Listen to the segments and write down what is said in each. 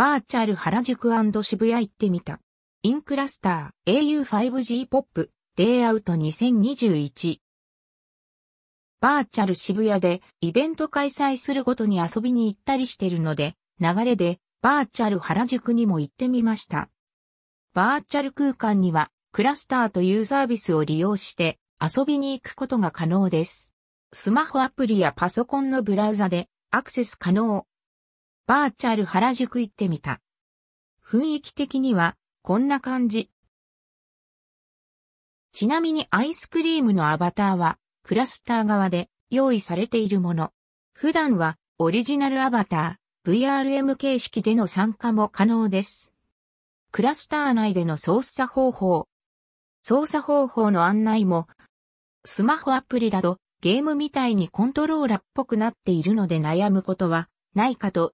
バーチャル原宿渋谷行ってみた。インクラスター au5G ポップデイアウト2021。バーチャル渋谷でイベント開催するごとに遊びに行ったりしてるので、流れでバーチャル原宿にも行ってみました。バーチャル空間にはクラスターというサービスを利用して遊びに行くことが可能です。スマホアプリやパソコンのブラウザでアクセス可能。バーチャル原宿行ってみた。雰囲気的にはこんな感じ。ちなみにアイスクリームのアバターはクラスター側で用意されているもの。普段はオリジナルアバター VRM 形式での参加も可能です。クラスター内での操作方法。操作方法の案内もスマホアプリだとゲームみたいにコントローラっぽくなっているので悩むことはないかと。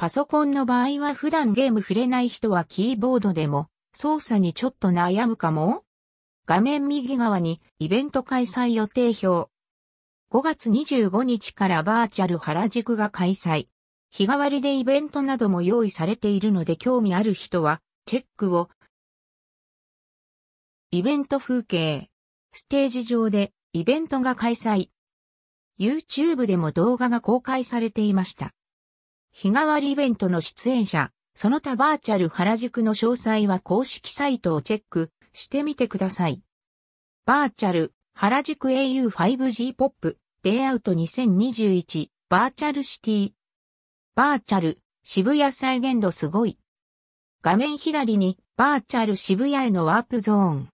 パソコンの場合は普段ゲーム触れない人はキーボードでも操作にちょっと悩むかも？画面右側にイベント開催予定表。5月25日からバーチャル原宿が開催。日替わりでイベントなども用意されているので興味ある人はチェックを。イベント風景。ステージ上でイベントが開催。YouTube でも動画が公開されていました。日替わりイベントの出演者、その他バーチャル原宿の詳細は公式サイトをチェックしてみてください。バーチャル原宿 au5G ポップデイアウト2021バーチャルシティ。バーチャル渋谷再現度すごい。画面左にバーチャル渋谷へのワープゾーン。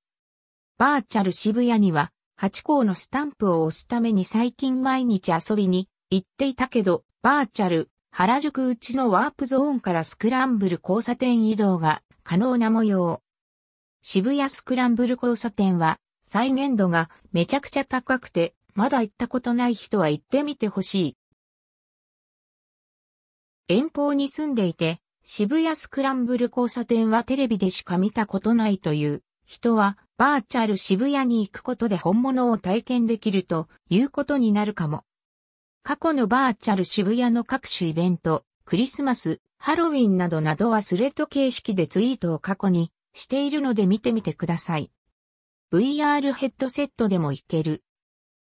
バーチャル渋谷には8校のスタンプを押すために最近毎日遊びに行っていたけど、バーチャル、原宿うちのワープゾーンからスクランブル交差点移動が可能な模様。渋谷スクランブル交差点は再現度がめちゃくちゃ高くて、まだ行ったことない人は行ってみてほしい。遠方に住んでいて、渋谷スクランブル交差点はテレビでしか見たことないという人はバーチャル渋谷に行くことで本物を体験できるということになるかも。過去のバーチャル渋谷の各種イベント、クリスマス、ハロウィンなどなどはスレッド形式でツイートを過去にしているので見てみてください。VR ヘッドセットでもいける。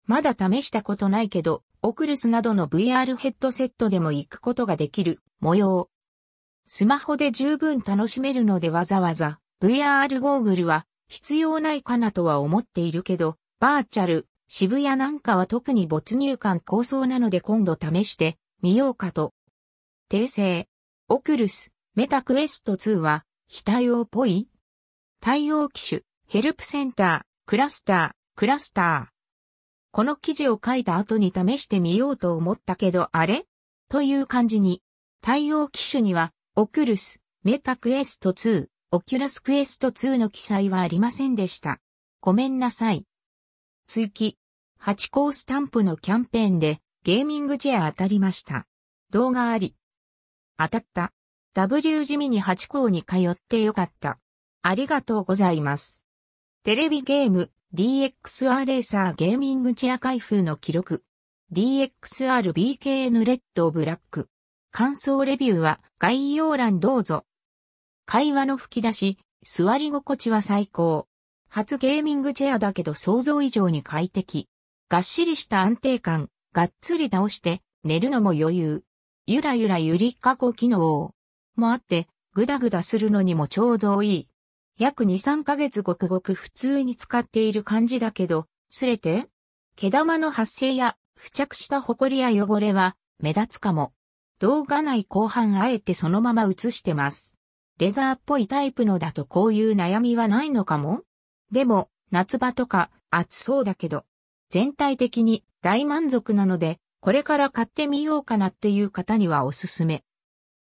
まだ試したことないけど、オクルスなどの VR ヘッドセットでも行くことができる模様。スマホで十分楽しめるのでわざわざ VR ゴーグルは必要ないかなとは思っているけど、バーチャル、渋谷なんかは特に没入感構想なので今度試してみようかと。訂正。 Oculus、Meta Quest 2は非対応っぽい？対応機種、ヘルプセンター、 cluster、cluster。この記事を書いた後に試してみようと思ったけどあれ？という感じに。対応機種には、 Oculus、Meta Quest 2、Oculus Quest 2の記載はありませんでした。ごめんなさい。追記。8コースタンプのキャンペーンでゲーミングチェア当たりました。動画あり。当たった。W 地味に8校に通ってよかった。ありがとうございます。テレビゲーム DXR レーサーゲーミングチェア開封の記録。DXRBKN レッドブラック。感想レビューは概要欄どうぞ。会話の吹き出し、座り心地は最高。初ゲーミングチェアだけど想像以上に快適。がっしりした安定感、がっつり倒して寝るのも余裕。ゆらゆらゆりかご機能もあって、ぐだぐだするのにもちょうどいい。約2、3ヶ月ごくごく普通に使っている感じだけど、すれて毛玉の発生や付着したホコリや汚れは目立つかも。動画内後半あえてそのまま映してます。レザーっぽいタイプのだとこういう悩みはないのかも？でも、夏場とか暑そうだけど、全体的に大満足なので、これから買ってみようかなっていう方にはおすすめ。